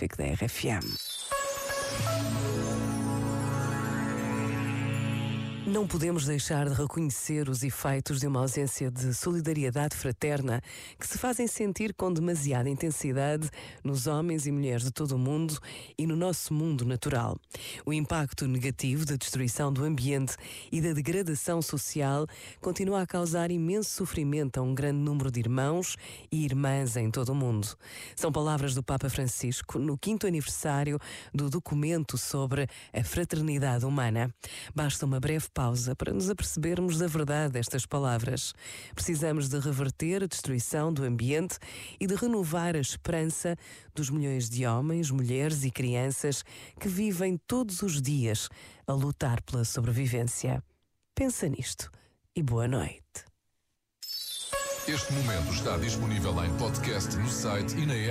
Classic there, FM. Não podemos deixar de reconhecer os efeitos de uma ausência de solidariedade fraterna que se fazem sentir com demasiada intensidade nos homens e mulheres de todo o mundo e no nosso mundo natural. O impacto negativo da destruição do ambiente e da degradação social continua a causar imenso sofrimento a um grande número de irmãos e irmãs em todo o mundo. São palavras do Papa Francisco no quinto aniversário do documento sobre a fraternidade humana. Basta uma breve pausa para nos apercebermos da verdade destas palavras. Precisamos de reverter a destruição do ambiente e de renovar a esperança dos milhões de homens, mulheres e crianças que vivem todos os dias a lutar pela sobrevivência. Pensa nisto e boa noite. Este momento está disponível em podcast no site e na app.